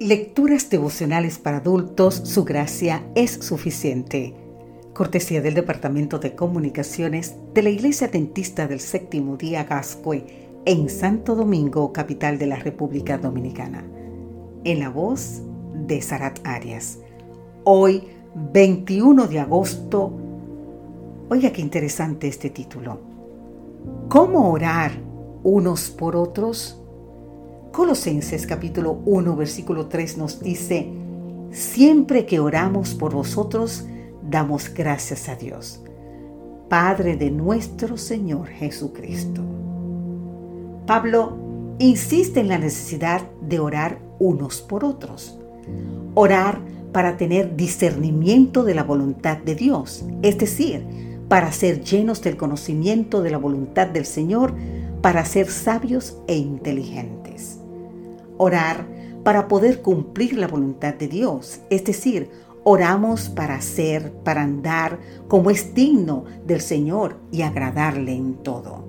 Lecturas devocionales para adultos, su gracia es suficiente. Cortesía del Departamento de Comunicaciones de la Iglesia Dentista del Séptimo Día Gascue en Santo Domingo, capital de la República Dominicana. En la voz de Sarat Arias. Hoy, 21 de agosto, oiga qué interesante este título. ¿Cómo orar unos por otros? Colosenses capítulo 1 versículo 3 nos dice, siempre que oramos por vosotros, damos gracias a Dios, Padre de nuestro Señor Jesucristo. Pablo insiste en la necesidad de orar unos por otros. Orar para tener discernimiento de la voluntad de Dios, es decir, para ser llenos del conocimiento de la voluntad del Señor, para ser sabios e inteligentes orar para poder cumplir la voluntad de Dios, es decir, oramos para hacer, para andar como es digno del Señor y agradarle en todo.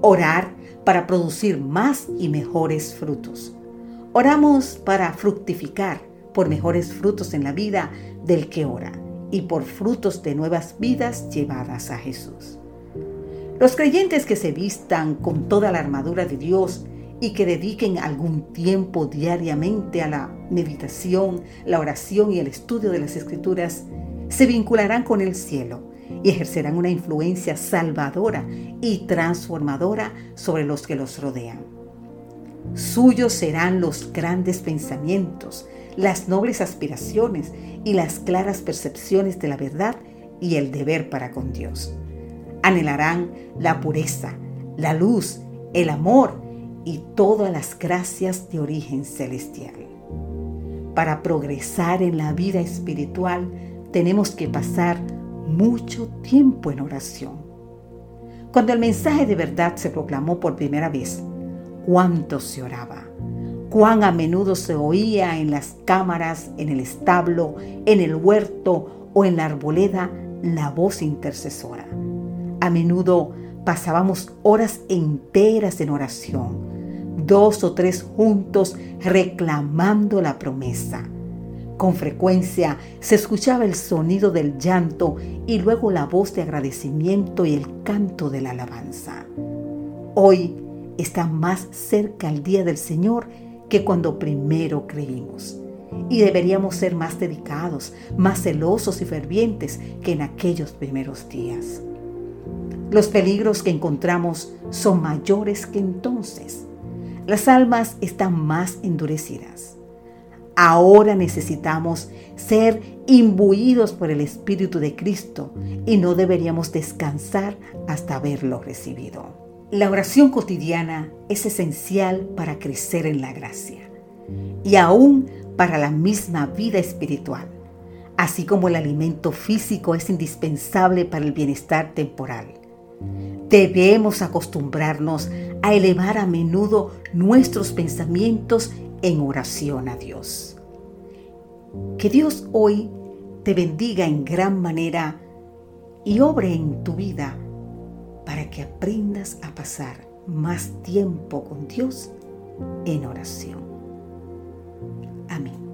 Orar para producir más y mejores frutos. Oramos para fructificar por mejores frutos en la vida del que ora y por frutos de nuevas vidas llevadas a Jesús. Los creyentes que se vistan con toda la armadura de Dios y que dediquen algún tiempo diariamente a la meditación, la oración y el estudio de las escrituras, se vincularán con el cielo y ejercerán una influencia salvadora y transformadora sobre los que los rodean. Suyos serán los grandes pensamientos, las nobles aspiraciones y las claras percepciones de la verdad y el deber para con Dios. Anhelarán la pureza, la luz, el amor y todas las gracias de origen celestial. Para progresar en la vida espiritual tenemos que pasar mucho tiempo en oración. Cuando el mensaje de verdad se proclamó por primera vez, cuánto se oraba, cuán a menudo se oía en las cámaras, en el establo, en el huerto o en la arboleda la voz intercesora. A menudo pasábamos horas enteras en oración, dos o tres juntos reclamando la promesa. Con frecuencia se escuchaba el sonido del llanto y luego la voz de agradecimiento y el canto de la alabanza. Hoy está más cerca el día del Señor que cuando primero creímos. Y deberíamos ser más dedicados, más celosos y fervientes que en aquellos primeros días. Los peligros que encontramos son mayores que entonces. Las almas están más endurecidas. Ahora necesitamos ser imbuidos por el Espíritu de Cristo y no deberíamos descansar hasta haberlo recibido. La oración cotidiana es esencial para crecer en la gracia y aún para la misma vida espiritual, así como el alimento físico es indispensable para el bienestar temporal. Debemos acostumbrarnos a elevar a menudo nuestros pensamientos en oración a Dios. Que Dios hoy te bendiga en gran manera y obre en tu vida para que aprendas a pasar más tiempo con Dios en oración. Amén.